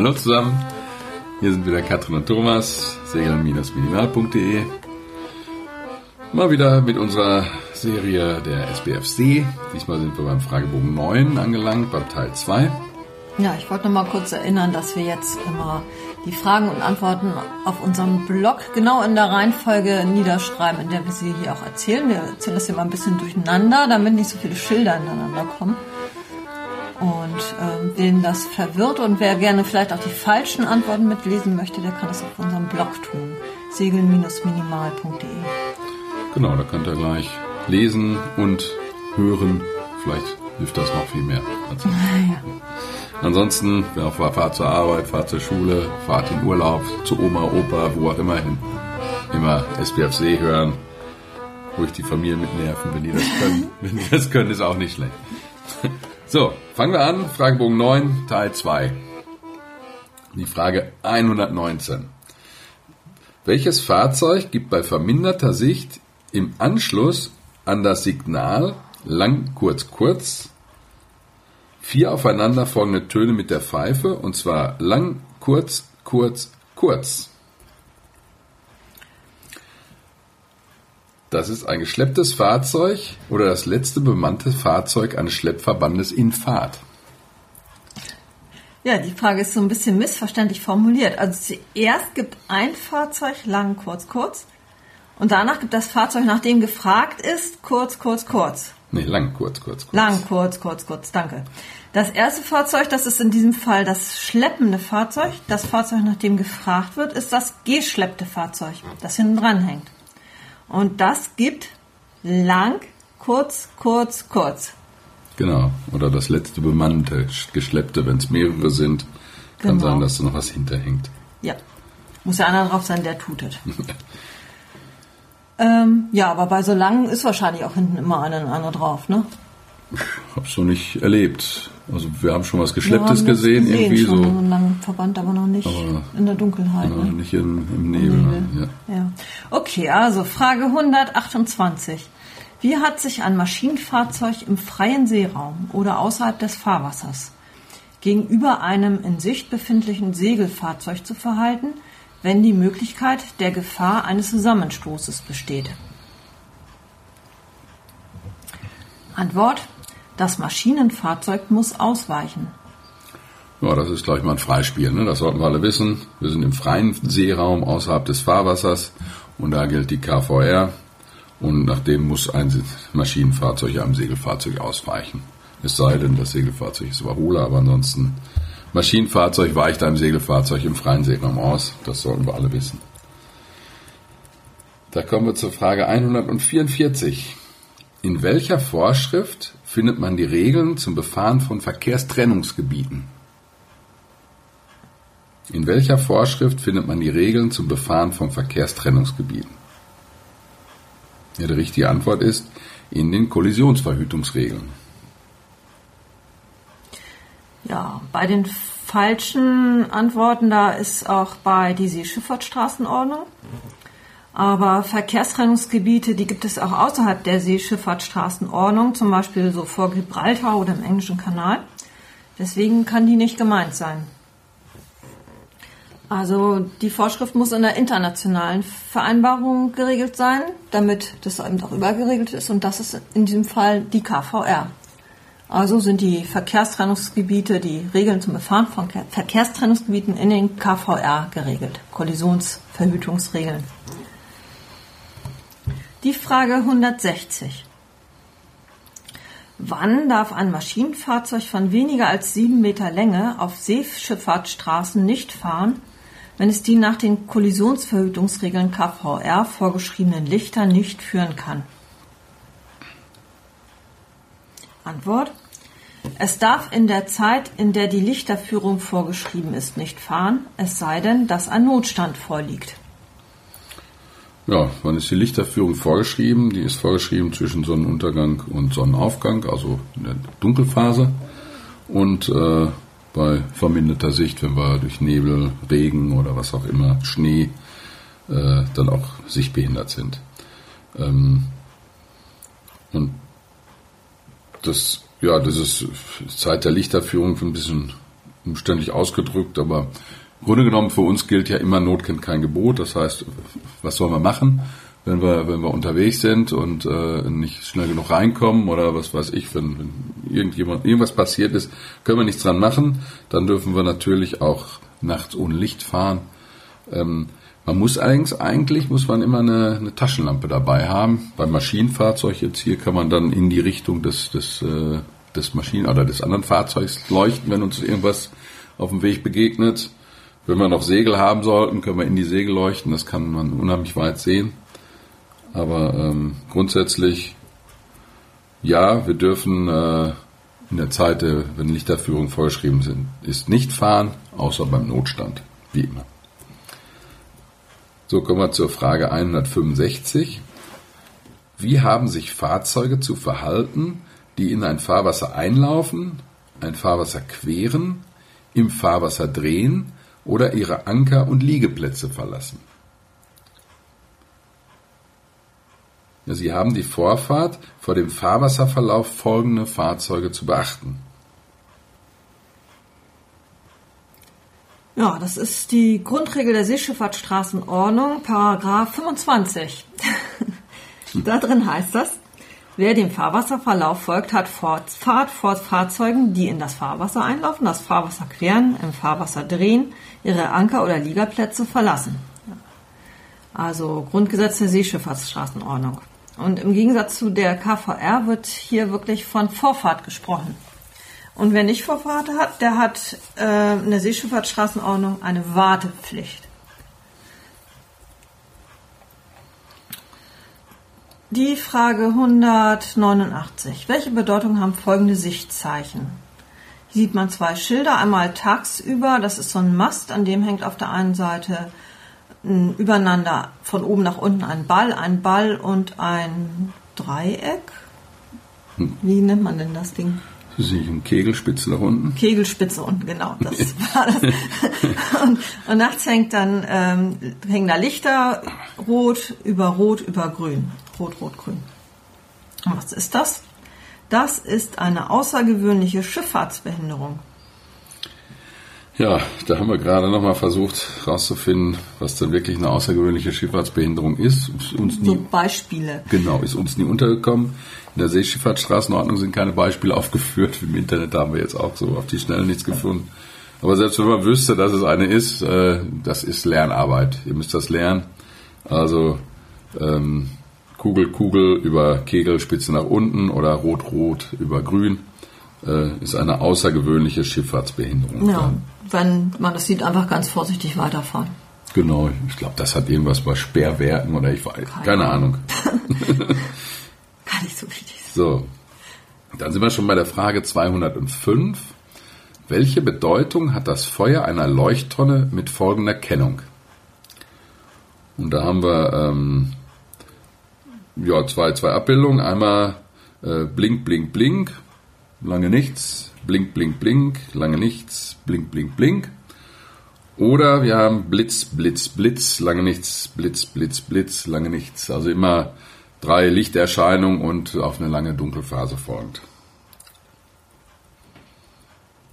Hallo zusammen, hier sind wieder Katrin und Thomas, segeln-minimal.de. Mal wieder mit unserer Serie der SBFC. Diesmal sind wir beim Fragebogen 9 angelangt, beim Teil 2. Ja, ich wollte noch mal kurz erinnern, dass wir jetzt immer die Fragen und Antworten auf unserem Blog genau in der Reihenfolge niederschreiben, in der wir sie hier auch erzählen. Wir erzählen das hier mal ein bisschen durcheinander, damit nicht so viele Schilder ineinander kommen. Und ähm, wen das verwirrt und wer gerne vielleicht auch die falschen Antworten mitlesen möchte, der kann das auf unserem Blog tun. segeln-minimal.de Genau, da könnt ihr gleich lesen und hören. Vielleicht hilft das noch viel mehr. Ja. ansonsten, wer auf Fahrt zur Arbeit, Fahrt zur Schule, Fahrt in Urlaub, zu Oma, Opa, wo auch immer hin, immer SBFC hören. Ruhig die Familie mitnerven, wenn die das können. wenn die das können, ist auch nicht schlecht. So, fangen wir an. Fragebogen 9, Teil 2. Die Frage 119. Welches Fahrzeug gibt bei verminderter Sicht im Anschluss an das Signal lang, kurz, kurz vier aufeinanderfolgende Töne mit der Pfeife und zwar lang, kurz, kurz, kurz? Das ist ein geschlepptes Fahrzeug oder das letzte bemannte Fahrzeug eines Schleppverbandes in Fahrt. Ja, die Frage ist so ein bisschen missverständlich formuliert. Also zuerst gibt ein Fahrzeug lang, kurz, kurz. Und danach gibt das Fahrzeug, nachdem gefragt ist, kurz, kurz, kurz. Nee, lang, kurz, kurz, kurz. Lang, kurz, kurz, kurz, danke. Das erste Fahrzeug, das ist in diesem Fall das schleppende Fahrzeug. Das Fahrzeug, nach dem gefragt wird, ist das geschleppte Fahrzeug, das hinten dran hängt. Und das gibt lang, kurz, kurz, kurz. Genau. Oder das letzte bemannte, geschleppte, wenn es mehrere sind, kann Genau. sein, dass da noch was hinterhängt. Ja. Muss ja einer drauf sein, der tutet. ähm, ja, aber bei so langen ist wahrscheinlich auch hinten immer einer, einer drauf, ne? Hab's so nicht erlebt. Also wir haben schon was Geschlepptes das gesehen, irgendwie schon, so. einen langen Verband, aber noch nicht Aber- in der Dunkelheit. Genau, ne? nicht in, im Nebel. Nebel. Ja. Ja. Okay, also Frage 128. Wie hat sich ein Maschinenfahrzeug im freien Seeraum oder außerhalb des Fahrwassers gegenüber einem in Sicht befindlichen Segelfahrzeug zu verhalten, wenn die Möglichkeit der Gefahr eines Zusammenstoßes besteht? Antwort. Das Maschinenfahrzeug muss ausweichen. ja, das ist gleich mal ein Freispiel. Ne? Das sollten wir alle wissen. Wir sind im freien Seeraum außerhalb des Fahrwassers und da gilt die KVR. Und nachdem muss ein Maschinenfahrzeug einem Segelfahrzeug ausweichen. Es sei denn, das Segelfahrzeug ist Überholer, aber ansonsten Maschinenfahrzeug weicht einem Segelfahrzeug im freien Seeraum aus. Das sollten wir alle wissen. Da kommen wir zur Frage 144. In welcher Vorschrift findet man die Regeln zum Befahren von Verkehrstrennungsgebieten? In welcher Vorschrift findet man die Regeln zum Befahren von Verkehrstrennungsgebieten? Ja, die richtige Antwort ist in den Kollisionsverhütungsregeln. Ja, bei den falschen Antworten, da ist auch bei die Seeschifffahrtsstraßenordnung. Aber Verkehrstrennungsgebiete, die gibt es auch außerhalb der Seeschifffahrtsstraßenordnung, zum Beispiel so vor Gibraltar oder im Englischen Kanal. Deswegen kann die nicht gemeint sein. Also die Vorschrift muss in der internationalen Vereinbarung geregelt sein, damit das eben auch übergeregelt ist und das ist in diesem Fall die KVR. Also sind die Verkehrstrennungsgebiete, die Regeln zum Befahren von Ke- Verkehrstrennungsgebieten in den KVR geregelt. Kollisionsverhütungsregeln. Die Frage 160. Wann darf ein Maschinenfahrzeug von weniger als sieben Meter Länge auf Seeschifffahrtsstraßen nicht fahren, wenn es die nach den Kollisionsverhütungsregeln KVR vorgeschriebenen Lichter nicht führen kann? Antwort. Es darf in der Zeit, in der die Lichterführung vorgeschrieben ist, nicht fahren, es sei denn, dass ein Notstand vorliegt. Ja, wann ist die Lichterführung vorgeschrieben? Die ist vorgeschrieben zwischen Sonnenuntergang und Sonnenaufgang, also in der Dunkelphase. Und äh, bei verminderter Sicht, wenn wir durch Nebel, Regen oder was auch immer, Schnee, äh, dann auch sichtbehindert sind. Ähm, und das, ja, das ist Zeit der Lichterführung ein bisschen umständlich ausgedrückt, aber Grunde genommen für uns gilt ja immer, Not kennt kein Gebot. Das heißt, was sollen wir machen, wenn wir, wenn wir unterwegs sind und äh, nicht schnell genug reinkommen oder was weiß ich, wenn, wenn irgendjemand, irgendwas passiert ist, können wir nichts dran machen. Dann dürfen wir natürlich auch nachts ohne Licht fahren. Ähm, man muss allerdings, eigentlich muss man immer eine, eine, Taschenlampe dabei haben. Beim Maschinenfahrzeug jetzt hier kann man dann in die Richtung des, des, äh, des Maschinen- oder des anderen Fahrzeugs leuchten, wenn uns irgendwas auf dem Weg begegnet. Wenn wir noch Segel haben sollten, können wir in die Segel leuchten. Das kann man unheimlich weit sehen. Aber ähm, grundsätzlich, ja, wir dürfen äh, in der Zeit, wenn Lichterführung vorgeschrieben sind, ist nicht fahren, außer beim Notstand, wie immer. So kommen wir zur Frage 165. Wie haben sich Fahrzeuge zu verhalten, die in ein Fahrwasser einlaufen, ein Fahrwasser queren, im Fahrwasser drehen oder ihre Anker- und Liegeplätze verlassen? Sie haben die Vorfahrt vor dem Fahrwasserverlauf folgende Fahrzeuge zu beachten. Ja, das ist die Grundregel der Seeschifffahrtsstraßenordnung, Paragraph 25. da drin heißt das, wer dem Fahrwasserverlauf folgt, hat Fahrt vor Fahrzeugen, die in das Fahrwasser einlaufen, das Fahrwasser queren, im Fahrwasser drehen, ihre Anker- oder Liegerplätze verlassen. Also Grundgesetz der Seeschifffahrtsstraßenordnung. Und im Gegensatz zu der KVR wird hier wirklich von Vorfahrt gesprochen. Und wer nicht Vorfahrt hat, der hat äh, in der Seeschifffahrtsstraßenordnung eine Wartepflicht. Die Frage 189. Welche Bedeutung haben folgende Sichtzeichen? Hier sieht man zwei Schilder. Einmal tagsüber, das ist so ein Mast, an dem hängt auf der einen Seite übereinander von oben nach unten ein Ball, ein Ball und ein Dreieck. Wie nennt man denn das Ding? Sie eine Kegelspitze nach unten? Kegelspitze unten, genau. Das war das. Und, und nachts hängt dann, ähm, hängen da Lichter, rot über rot über grün. Rot, rot, grün. Und was ist das? Das ist eine außergewöhnliche Schifffahrtsbehinderung. Ja, da haben wir gerade nochmal versucht herauszufinden, was denn wirklich eine außergewöhnliche Schifffahrtsbehinderung ist. ist uns nie, so Beispiele. Genau, ist uns nie untergekommen. In der Seeschifffahrtsstraßenordnung sind keine Beispiele aufgeführt. Im Internet haben wir jetzt auch so auf die Schnelle nichts gefunden. Aber selbst wenn man wüsste, dass es eine ist, äh, das ist Lernarbeit. Ihr müsst das lernen. Also ähm, Kugel, Kugel über Kegel, Spitze nach unten oder Rot, Rot über Grün äh, ist eine außergewöhnliche Schifffahrtsbehinderung. Ja, wenn man das sieht, einfach ganz vorsichtig weiterfahren. Genau, ich glaube, das hat irgendwas bei Sperrwerken oder ich weiß, keine, keine Ahnung. Gar nicht so wichtig. So, dann sind wir schon bei der Frage 205. Welche Bedeutung hat das Feuer einer Leuchttonne mit folgender Kennung? Und da haben wir ähm, ja, zwei, zwei Abbildungen. Einmal äh, Blink, Blink, Blink, lange nichts, Blink, Blink, Blink, lange nichts, Blink, Blink, Blink. Oder wir haben Blitz, Blitz, Blitz, lange nichts, Blitz, Blitz, Blitz, lange nichts. Also immer drei Lichterscheinungen und auf eine lange Dunkelphase folgend.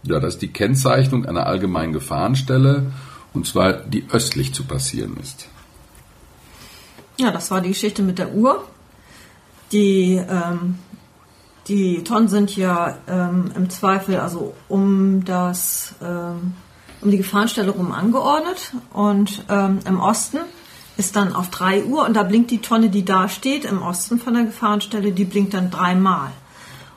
Ja, das ist die Kennzeichnung einer allgemeinen Gefahrenstelle und zwar die östlich zu passieren ist. Ja, das war die Geschichte mit der Uhr. Die, ähm, die Tonnen sind ja ähm, im Zweifel also um das ähm, um die Gefahrenstelle rum angeordnet und ähm, im Osten ist dann auf 3 Uhr und da blinkt die Tonne, die da steht, im Osten von der Gefahrenstelle, die blinkt dann dreimal.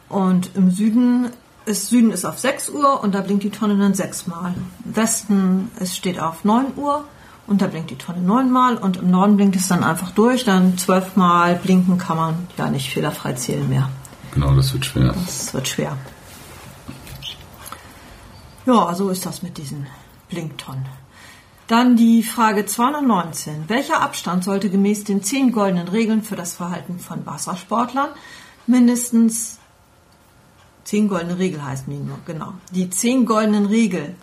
Und im Süden ist, Süden ist auf 6 Uhr und da blinkt die Tonne dann sechsmal. Im Westen es steht auf 9 Uhr und da blinkt die Tonne neunmal und im Norden blinkt es dann einfach durch. Dann zwölfmal blinken kann man ja nicht fehlerfrei zählen mehr. Genau, das wird schwer. Das wird schwer. Ja, so ist das mit diesen Blinktonnen. Dann die Frage 219. Welcher Abstand sollte gemäß den zehn goldenen Regeln für das Verhalten von Wassersportlern mindestens zehn goldene Regeln heißen die nur, genau. Die zehn goldenen Regeln.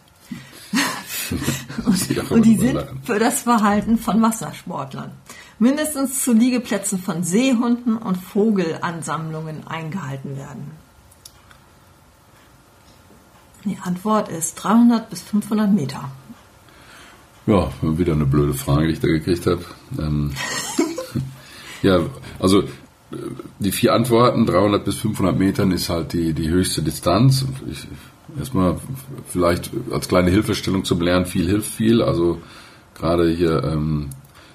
und, und die sind für das Verhalten von Wassersportlern mindestens zu Liegeplätzen von Seehunden und Vogelansammlungen eingehalten werden. Die Antwort ist 300 bis 500 Meter. Ja, wieder eine blöde Frage, die ich da gekriegt habe. Ähm, ja, also die vier Antworten, 300 bis 500 Metern ist halt die, die höchste Distanz. Ich, erstmal vielleicht als kleine Hilfestellung zum Lernen, viel hilft viel. Also gerade hier ähm,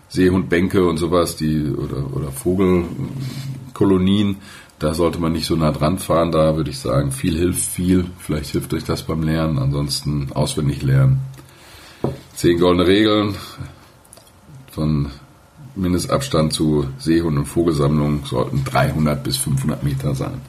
Seehundbänke und sowas, die oder, oder Vogelkolonien, da sollte man nicht so nah dran fahren. Da würde ich sagen, viel hilft viel. Vielleicht hilft euch das beim Lernen. Ansonsten auswendig lernen. Zehn goldene Regeln von Mindestabstand zu Seehund- und Vogelsammlungen sollten 300 bis 500 Meter sein.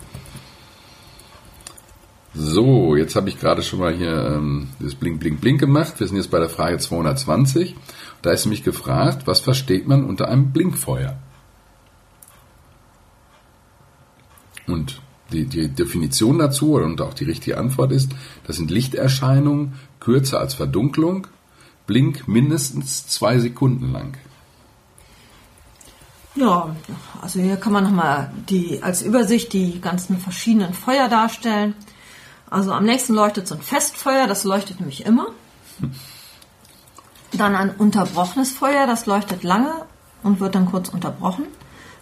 So, jetzt habe ich gerade schon mal hier ähm, das Blink, Blink, Blink gemacht. Wir sind jetzt bei der Frage 220. Da ist nämlich gefragt, was versteht man unter einem Blinkfeuer? Und die, die Definition dazu und auch die richtige Antwort ist, das sind Lichterscheinungen kürzer als Verdunklung, Blink mindestens zwei Sekunden lang. Ja, also hier kann man nochmal die, als Übersicht die ganzen verschiedenen Feuer darstellen. Also am nächsten leuchtet so ein Festfeuer, das leuchtet nämlich immer. Dann ein unterbrochenes Feuer, das leuchtet lange und wird dann kurz unterbrochen.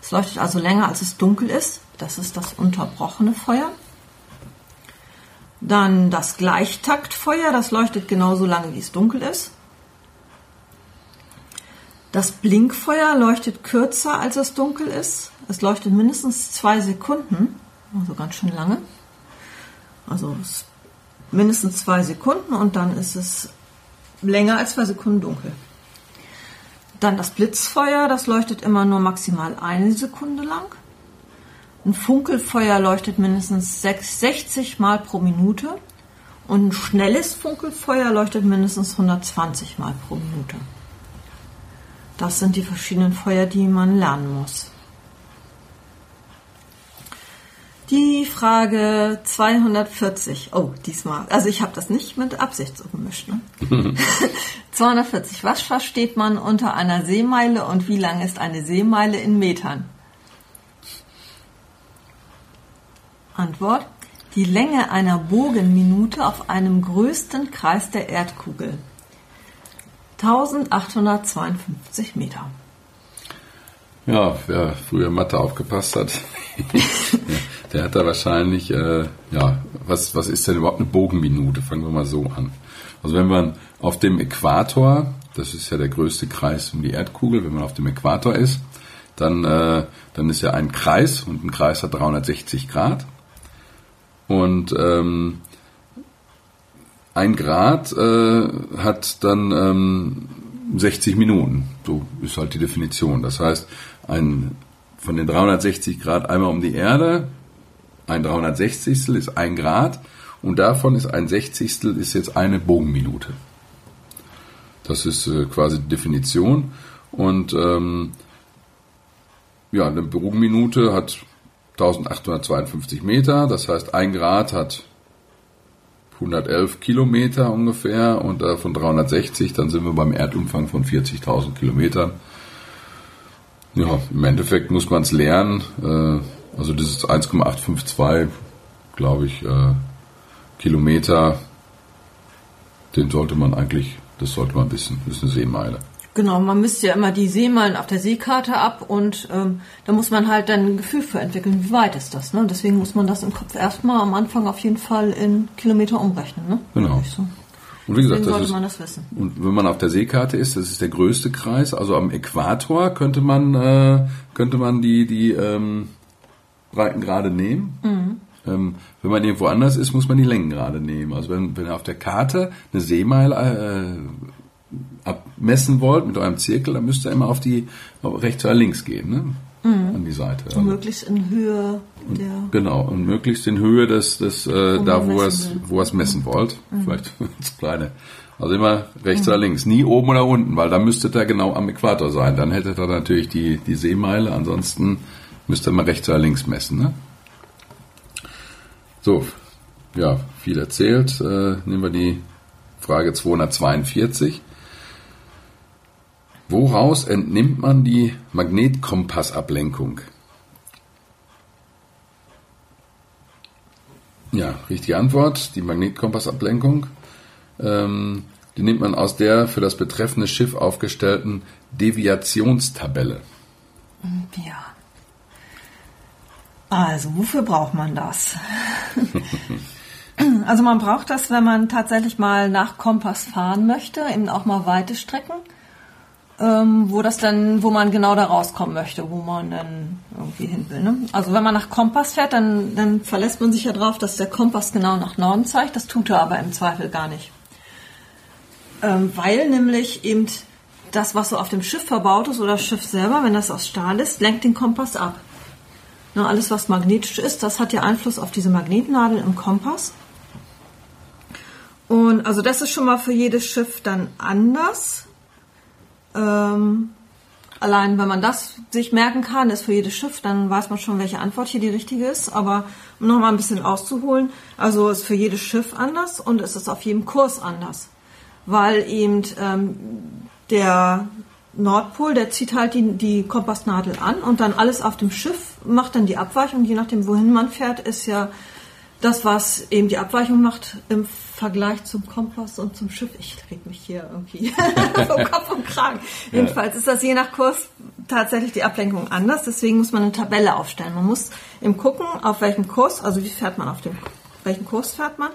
Es leuchtet also länger, als es dunkel ist. Das ist das unterbrochene Feuer. Dann das Gleichtaktfeuer, das leuchtet genauso lange, wie es dunkel ist. Das Blinkfeuer leuchtet kürzer, als es dunkel ist. Es leuchtet mindestens zwei Sekunden, also ganz schön lange. Also mindestens zwei Sekunden und dann ist es länger als zwei Sekunden dunkel. Dann das Blitzfeuer, das leuchtet immer nur maximal eine Sekunde lang. Ein Funkelfeuer leuchtet mindestens 60 Mal pro Minute und ein schnelles Funkelfeuer leuchtet mindestens 120 Mal pro Minute. Das sind die verschiedenen Feuer, die man lernen muss. Die Frage 240. Oh, diesmal. Also ich habe das nicht mit Absicht so gemischt. Ne? 240. Was versteht man unter einer Seemeile und wie lang ist eine Seemeile in Metern? Antwort. Die Länge einer Bogenminute auf einem größten Kreis der Erdkugel. 1852 Meter. Ja, wer früher Mathe aufgepasst hat, der hat da wahrscheinlich, äh, ja, was, was ist denn überhaupt eine Bogenminute? Fangen wir mal so an. Also wenn man auf dem Äquator, das ist ja der größte Kreis um die Erdkugel, wenn man auf dem Äquator ist, dann, äh, dann ist ja ein Kreis und ein Kreis hat 360 Grad. Und ähm, ein Grad äh, hat dann ähm, 60 Minuten. So ist halt die Definition. Das heißt, ein, von den 360 Grad einmal um die Erde, ein 360. ist ein Grad und davon ist ein Sechzigstel ist jetzt eine Bogenminute. Das ist äh, quasi die Definition. Und ähm, ja, eine Bogenminute hat 1852 Meter, das heißt ein Grad hat 111 Kilometer ungefähr und davon 360, dann sind wir beim Erdumfang von 40.000 Kilometern. Ja, im Endeffekt muss man es lernen. Äh, also das ist 1,852, glaube ich, äh, Kilometer. Den sollte man eigentlich, das sollte man wissen. Das ist eine Seemeile. Genau, man misst ja immer die Seemeilen auf der Seekarte ab und ähm, da muss man halt dann ein Gefühl für entwickeln, wie weit ist das. Ne? Deswegen muss man das im Kopf erstmal am Anfang auf jeden Fall in Kilometer umrechnen. Ne? Genau. So. Und wie gesagt, das ist, man das wissen. Und wenn man auf der Seekarte ist, das ist der größte Kreis. Also am Äquator könnte man äh, könnte man die die ähm, Breitengrade nehmen. Mhm. Ähm, wenn man irgendwo anders ist, muss man die Längengrade nehmen. Also wenn, wenn auf der Karte eine Seemeile äh, abmessen wollt mit eurem Zirkel, dann müsst ihr immer auf die auf rechts oder links gehen, ne? Mhm. An die Seite. Und möglichst in Höhe der. Genau, und möglichst in Höhe des, des äh, da wo ihr es wo ihr es messen wollt. Mhm. Vielleicht das kleine. Also immer rechts mhm. oder links, nie oben oder unten, weil da müsstet ihr genau am Äquator sein. Dann hättet ihr natürlich die, die Seemeile, ansonsten müsst ihr mal rechts oder links messen. Ne? So, ja, viel erzählt. Äh, nehmen wir die Frage 242. Woraus entnimmt man die Magnetkompassablenkung? Ja, richtige Antwort, die Magnetkompassablenkung. Ähm, die nimmt man aus der für das betreffende Schiff aufgestellten Deviationstabelle. Ja. Also, wofür braucht man das? also man braucht das, wenn man tatsächlich mal nach Kompass fahren möchte, eben auch mal weite Strecken, ähm, wo das dann, wo man genau da rauskommen möchte, wo man dann irgendwie hin will. Ne? Also wenn man nach Kompass fährt, dann, dann verlässt man sich ja drauf, dass der Kompass genau nach Norden zeigt. Das tut er aber im Zweifel gar nicht. Ähm, weil nämlich eben das, was so auf dem Schiff verbaut ist oder das Schiff selber, wenn das aus Stahl ist, lenkt den Kompass ab. Na, alles, was magnetisch ist, das hat ja Einfluss auf diese Magnetnadel im Kompass. Und also das ist schon mal für jedes Schiff dann anders. Ähm, allein wenn man das sich merken kann, ist für jedes Schiff, dann weiß man schon, welche Antwort hier die richtige ist. Aber um noch mal ein bisschen auszuholen, also ist für jedes Schiff anders und es ist auf jedem Kurs anders. Weil eben ähm, der Nordpol, der zieht halt die, die Kompassnadel an und dann alles auf dem Schiff macht dann die Abweichung. Je nachdem, wohin man fährt, ist ja das, was eben die Abweichung macht im Vergleich zum Kompass und zum Schiff. Ich reg mich hier irgendwie vom Kopf und Kragen. Ja. Jedenfalls ist das je nach Kurs tatsächlich die Ablenkung anders. Deswegen muss man eine Tabelle aufstellen. Man muss eben gucken, auf welchem Kurs, also wie fährt man auf dem, welchen Kurs fährt man,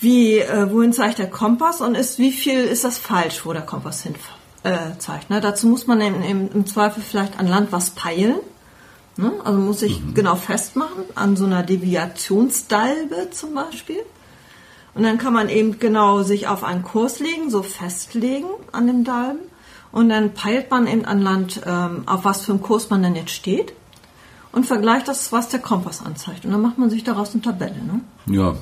wie, äh, wohin zeigt der Kompass und ist, wie viel ist das falsch, wo der Kompass hinfährt äh, zeigt. Ne? Dazu muss man im, im, im, Zweifel vielleicht an Land was peilen. Ne? Also muss ich mhm. genau festmachen, an so einer Deviationsdalbe zum Beispiel. Und dann kann man eben genau sich auf einen Kurs legen, so festlegen an dem Dalben. Und dann peilt man eben an Land, ähm, auf was für einen Kurs man denn jetzt steht. Und vergleicht das, was der Kompass anzeigt. Und dann macht man sich daraus eine Tabelle. Ne? Ja,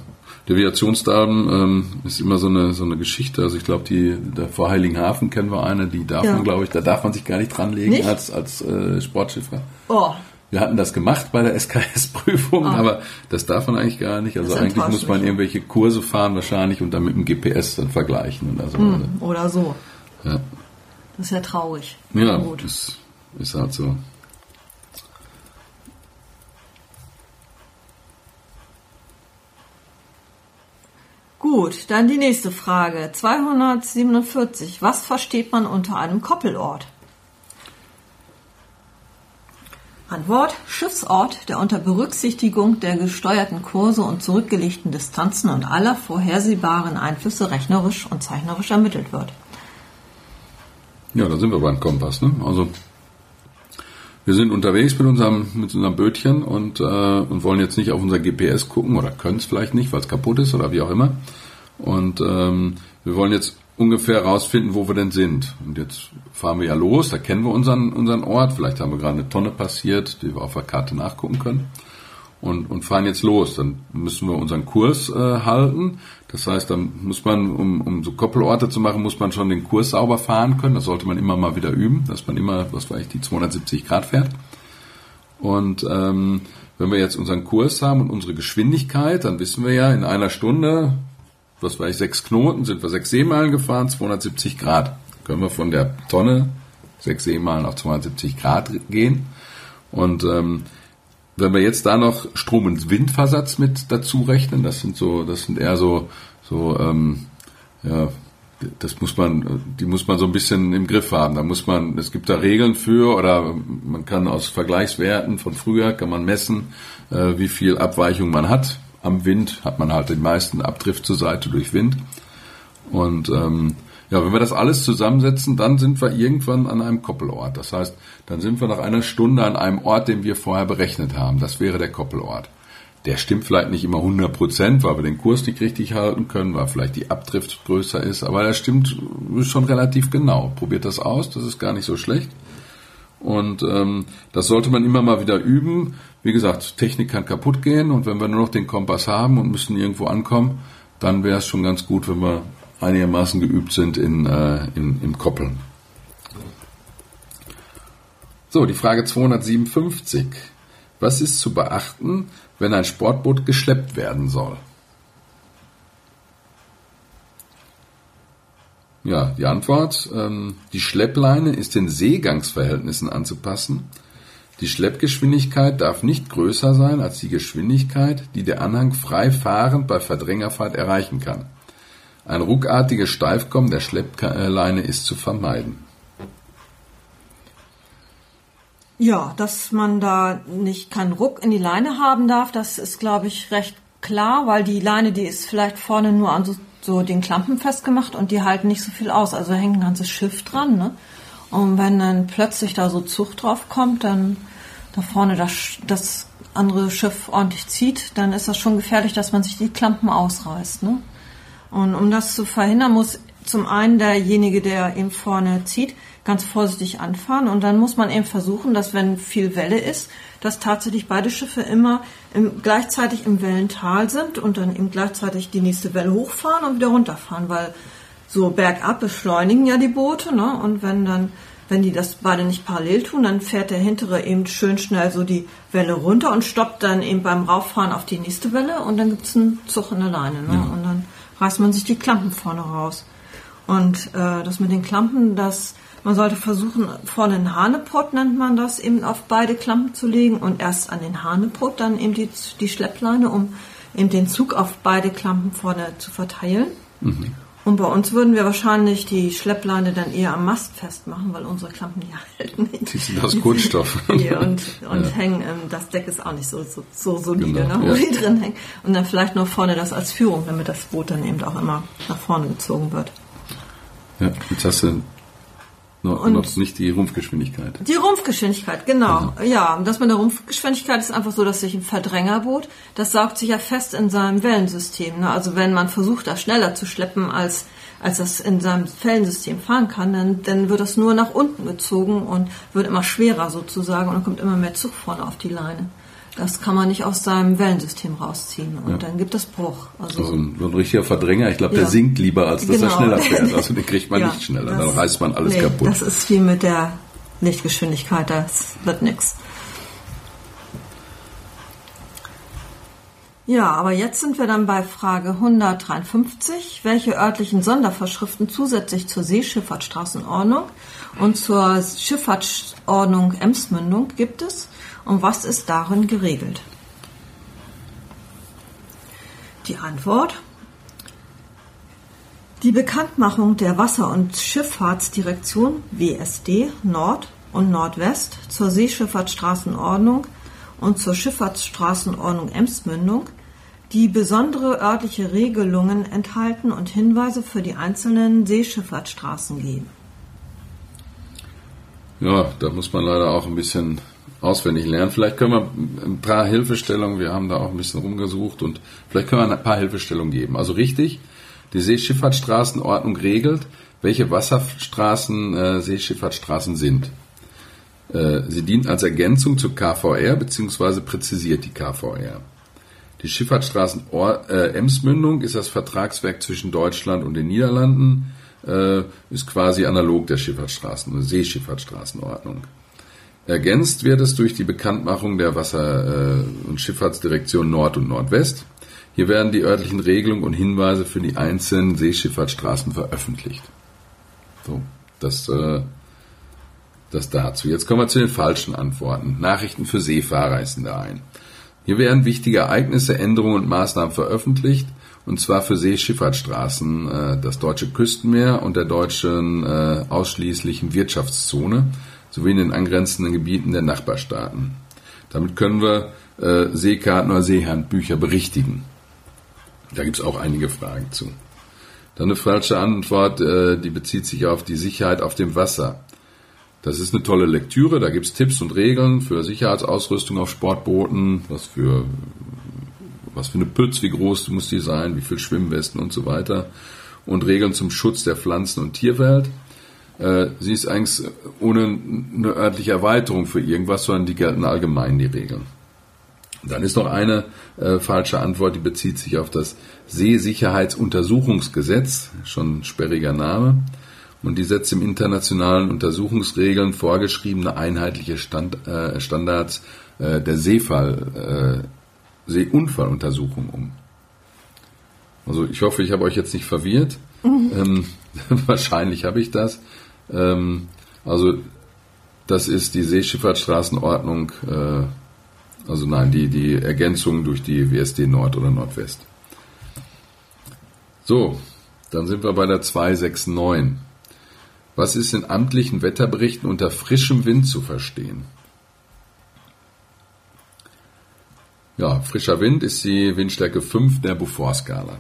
Deviationsdaten ähm, ist immer so eine so eine Geschichte. Also ich glaube, die der vor Heiligenhafen kennen wir eine, die darf ja. man, glaube ich, da darf man sich gar nicht dranlegen nicht? als als äh, Sportschiffer. Oh. Wir hatten das gemacht bei der SKS-Prüfung, oh. aber das darf man eigentlich gar nicht. Also eigentlich muss man irgendwelche Kurse fahren wahrscheinlich und dann mit dem GPS dann vergleichen oder so. Mm, oder so. Ja. Das ist ja traurig. Ja, gut. das ist halt so. Gut, dann die nächste Frage. 247. Was versteht man unter einem Koppelort? Antwort: Schiffsort, der unter Berücksichtigung der gesteuerten Kurse und zurückgelegten Distanzen und aller vorhersehbaren Einflüsse rechnerisch und zeichnerisch ermittelt wird. Ja, da sind wir beim Kompass. Ne? Also wir sind unterwegs mit unserem, mit unserem Bötchen und, äh, und wollen jetzt nicht auf unser GPS gucken oder können es vielleicht nicht, weil es kaputt ist oder wie auch immer. Und ähm, wir wollen jetzt ungefähr rausfinden, wo wir denn sind. Und jetzt fahren wir ja los, da kennen wir unseren, unseren Ort. Vielleicht haben wir gerade eine Tonne passiert, die wir auf der Karte nachgucken können und, und fahren jetzt los. Dann müssen wir unseren Kurs äh, halten. Das heißt, dann muss man, um, um so Koppelorte zu machen, muss man schon den Kurs sauber fahren können. Das sollte man immer mal wieder üben, dass man immer, was weiß ich, die 270 Grad fährt. Und ähm, wenn wir jetzt unseren Kurs haben und unsere Geschwindigkeit, dann wissen wir ja, in einer Stunde, was weiß ich, sechs Knoten, sind wir sechs Seemeilen gefahren, 270 Grad. Können wir von der Tonne sechs Seemeilen auf 270 Grad gehen. Und ähm, wenn wir jetzt da noch Strom- und Windversatz mit dazu rechnen, das sind so, das sind eher so, so, ähm, ja, das muss man, die muss man so ein bisschen im Griff haben. Da muss man, es gibt da Regeln für oder man kann aus Vergleichswerten von früher kann man messen, äh, wie viel Abweichung man hat. Am Wind hat man halt den meisten Abdrift zur Seite durch Wind. Und ähm, ja, wenn wir das alles zusammensetzen, dann sind wir irgendwann an einem Koppelort. Das heißt, dann sind wir nach einer Stunde an einem Ort, den wir vorher berechnet haben. Das wäre der Koppelort. Der stimmt vielleicht nicht immer 100 Prozent, weil wir den Kurs nicht richtig halten können, weil vielleicht die Abdrift größer ist, aber der stimmt schon relativ genau. Probiert das aus, das ist gar nicht so schlecht. Und ähm, das sollte man immer mal wieder üben. Wie gesagt, Technik kann kaputt gehen und wenn wir nur noch den Kompass haben und müssen irgendwo ankommen, dann wäre es schon ganz gut, wenn wir einigermaßen geübt sind in, äh, in, im Koppeln. So, die Frage 257. Was ist zu beachten, wenn ein Sportboot geschleppt werden soll? Ja, die Antwort, ähm, die Schleppleine ist den Seegangsverhältnissen anzupassen. Die Schleppgeschwindigkeit darf nicht größer sein als die Geschwindigkeit, die der Anhang frei fahrend bei Verdrängerfahrt erreichen kann. Ein ruckartiges Steifkommen der Schleppleine ist zu vermeiden. Ja, dass man da nicht keinen Ruck in die Leine haben darf, das ist, glaube ich, recht klar, weil die Leine, die ist vielleicht vorne nur an so, so den Klampen festgemacht und die halten nicht so viel aus. Also hängt ein ganzes Schiff dran. Ne? Und wenn dann plötzlich da so Zug drauf kommt, dann da vorne das, das andere Schiff ordentlich zieht, dann ist das schon gefährlich, dass man sich die Klampen ausreißt. Ne? Und um das zu verhindern, muss zum einen derjenige, der eben vorne zieht, ganz vorsichtig anfahren und dann muss man eben versuchen, dass wenn viel Welle ist, dass tatsächlich beide Schiffe immer im, gleichzeitig im Wellental sind und dann eben gleichzeitig die nächste Welle hochfahren und wieder runterfahren, weil so bergab beschleunigen ja die Boote, ne? Und wenn dann, wenn die das beide nicht parallel tun, dann fährt der hintere eben schön schnell so die Welle runter und stoppt dann eben beim Rauffahren auf die nächste Welle und dann gibt's einen Zug in der Leine, ne? Ja. Und dann reißt man sich die Klampen vorne raus. Und äh, das mit den Klampen, das man sollte versuchen, vorne einen Hanepot nennt man das, eben auf beide Klampen zu legen und erst an den Hanepot dann eben die, die Schleppleine, um eben den Zug auf beide Klampen vorne zu verteilen. Mhm. Und bei uns würden wir wahrscheinlich die Schleppleine dann eher am Mast festmachen, weil unsere Klampen die halten nicht. Die sind aus Kunststoff. und und ja. hängen, ähm, das Deck ist auch nicht so, so, so solide, genau, ne, wo ja. die drin hängen. Und dann vielleicht noch vorne das als Führung, damit das Boot dann eben auch immer nach vorne gezogen wird. Ja, jetzt hast du noch, und noch nicht die Rumpfgeschwindigkeit. Die Rumpfgeschwindigkeit, genau. Also. Ja, das mit der Rumpfgeschwindigkeit ist einfach so, dass sich ein Verdrängerboot, das saugt sich ja fest in seinem Wellensystem. Ne? Also wenn man versucht, das schneller zu schleppen, als, als das in seinem Wellensystem fahren kann, dann, dann wird das nur nach unten gezogen und wird immer schwerer sozusagen und dann kommt immer mehr Zug vorne auf die Leine. Das kann man nicht aus seinem Wellensystem rausziehen und ja. dann gibt es Bruch. Also, also ein, ein, richtiger Verdränger, ich glaube, ja. der sinkt lieber, als dass genau. er schneller fährt. Also den kriegt man ja, nicht schneller, das, dann reißt man alles nee, kaputt. Das ist wie mit der Lichtgeschwindigkeit, das wird nichts. Ja, aber jetzt sind wir dann bei Frage 153. Welche örtlichen Sondervorschriften zusätzlich zur Seeschifffahrtsstraßenordnung und zur Schifffahrtsordnung Emsmündung gibt es? Und was ist darin geregelt? Die Antwort. Die Bekanntmachung der Wasser- und Schifffahrtsdirektion WSD Nord und Nordwest zur Seeschifffahrtsstraßenordnung und zur Schifffahrtsstraßenordnung Emsmündung, die besondere örtliche Regelungen enthalten und Hinweise für die einzelnen Seeschifffahrtsstraßen geben. Ja, da muss man leider auch ein bisschen auswendig lernen. Vielleicht können wir ein paar Hilfestellungen, wir haben da auch ein bisschen rumgesucht und vielleicht können wir ein paar Hilfestellungen geben. Also richtig, die Seeschifffahrtsstraßenordnung regelt, welche Wasserstraßen äh, Seeschifffahrtsstraßen sind. Äh, sie dient als Ergänzung zur KVR bzw. präzisiert die KVR. Die Schifffahrtsstraßen äh, Emsmündung ist das Vertragswerk zwischen Deutschland und den Niederlanden, äh, ist quasi analog der Schifffahrtsstraßen, Seeschifffahrtsstraßenordnung. Ergänzt wird es durch die Bekanntmachung der Wasser- äh, und Schifffahrtsdirektion Nord und Nordwest. Hier werden die örtlichen Regelungen und Hinweise für die einzelnen Seeschifffahrtsstraßen veröffentlicht. So, das, äh, das dazu. Jetzt kommen wir zu den falschen Antworten. Nachrichten für Seefahrer ein. Hier werden wichtige Ereignisse, Änderungen und Maßnahmen veröffentlicht, und zwar für Seeschifffahrtsstraßen, äh, das deutsche Küstenmeer und der deutschen äh, ausschließlichen Wirtschaftszone sowie in den angrenzenden Gebieten der Nachbarstaaten. Damit können wir äh, Seekarten oder Seehandbücher berichtigen. Da gibt es auch einige Fragen zu. Dann eine falsche Antwort, äh, die bezieht sich auf die Sicherheit auf dem Wasser. Das ist eine tolle Lektüre, da gibt es Tipps und Regeln für Sicherheitsausrüstung auf Sportbooten, was für, was für eine Pütz, wie groß muss die sein, wie viel Schwimmwesten und so weiter. Und Regeln zum Schutz der Pflanzen- und Tierwelt. Äh, sie ist eigentlich ohne eine örtliche Erweiterung für irgendwas, sondern die gelten allgemein, die Regeln. Dann ist noch eine äh, falsche Antwort, die bezieht sich auf das Seesicherheitsuntersuchungsgesetz, schon ein sperriger Name, und die setzt im internationalen Untersuchungsregeln vorgeschriebene einheitliche Stand, äh, Standards äh, der Seefall, äh, Seeunfalluntersuchung um. Also ich hoffe, ich habe euch jetzt nicht verwirrt. Mhm. Ähm, wahrscheinlich habe ich das. Ähm, also Das ist die Seeschifffahrtsstraßenordnung, äh, also nein, die, die Ergänzung durch die WSD Nord oder Nordwest. So, dann sind wir bei der 269. Was ist in amtlichen Wetterberichten unter frischem Wind zu verstehen? Ja, frischer Wind ist die Windstärke 5 der Beaufort-Skala.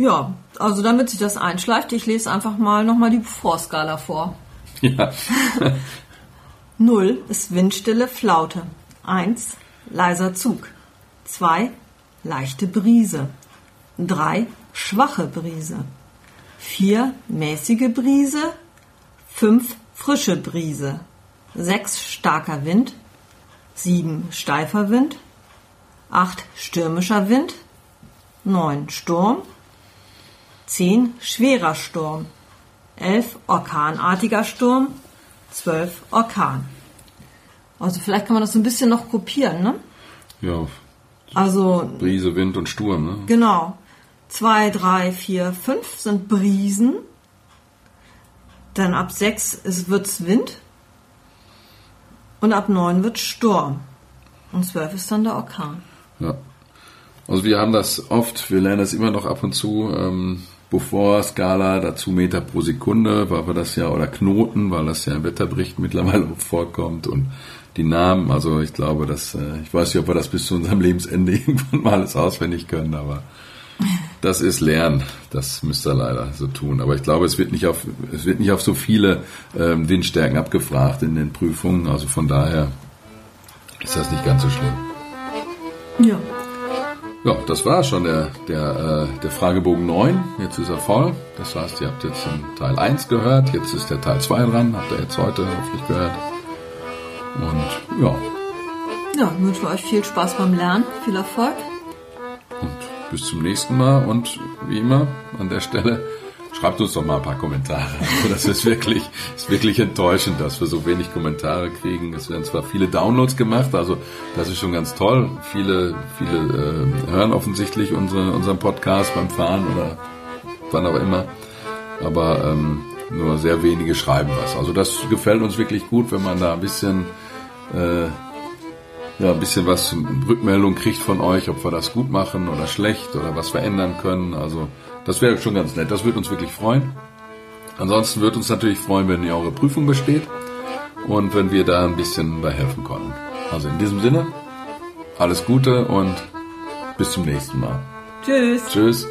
Ja, also damit sich das einschleift, ich lese einfach mal nochmal die Beaufort-Skala vor. Ja. 0 ist Windstille Flaute. 1 leiser Zug. 2 leichte Brise. 3 schwache Brise. 4 mäßige Brise. 5 frische Brise. 6 starker Wind. 7 steifer Wind. 8 stürmischer Wind. 9 Sturm. 10 schwerer Sturm. 11 orkanartiger Sturm. 12 Orkan. Also vielleicht kann man das so ein bisschen noch kopieren, ne? Ja, Also Brise, Wind und Sturm, ne? Genau. Zwei, drei, vier, fünf sind Brisen. Dann ab sechs ist, wird's Wind. Und ab neun wird Sturm. Und zwölf ist dann der Orkan. Ja. Also wir haben das oft, wir lernen das immer noch ab und zu, ähm, Beaufort-Skala, dazu Meter pro Sekunde, weil wir das ja, oder Knoten, weil das ja im Wetterbericht mittlerweile vorkommt und die Namen, also ich glaube, dass, äh, ich weiß nicht, ob wir das bis zu unserem Lebensende irgendwann mal alles auswendig können, aber das ist Lernen, das müsst ihr leider so tun. Aber ich glaube, es wird nicht auf, es wird nicht auf so viele ähm, Windstärken abgefragt in den Prüfungen, also von daher ist das nicht ganz so schlimm. Ja. Ja, das war schon der, der, äh, der Fragebogen 9. Jetzt ist er voll. Das heißt, ihr habt jetzt den Teil 1 gehört. Jetzt ist der Teil 2 dran. Habt ihr jetzt heute hoffentlich gehört. Und ja, Ja, wünschen wir euch viel Spaß beim Lernen, viel Erfolg. und bis zum nächsten Mal. Und wie immer an der Stelle, schreibt uns doch mal ein paar Kommentare. Also das ist wirklich, ist wirklich enttäuschend, dass wir so wenig Kommentare kriegen. Es werden zwar viele Downloads gemacht, also das ist schon ganz toll. Viele, viele äh, hören offensichtlich unsere, unseren Podcast beim Fahren oder wann auch immer. Aber ähm, nur sehr wenige schreiben was. Also das gefällt uns wirklich gut, wenn man da ein bisschen äh, ja, ein bisschen was Rückmeldung kriegt von euch, ob wir das gut machen oder schlecht oder was wir ändern können. Also das wäre schon ganz nett. Das würde uns wirklich freuen. Ansonsten würde uns natürlich freuen, wenn ihr eure Prüfung besteht und wenn wir da ein bisschen bei helfen konnten. Also in diesem Sinne, alles Gute und bis zum nächsten Mal. Tschüss. Tschüss.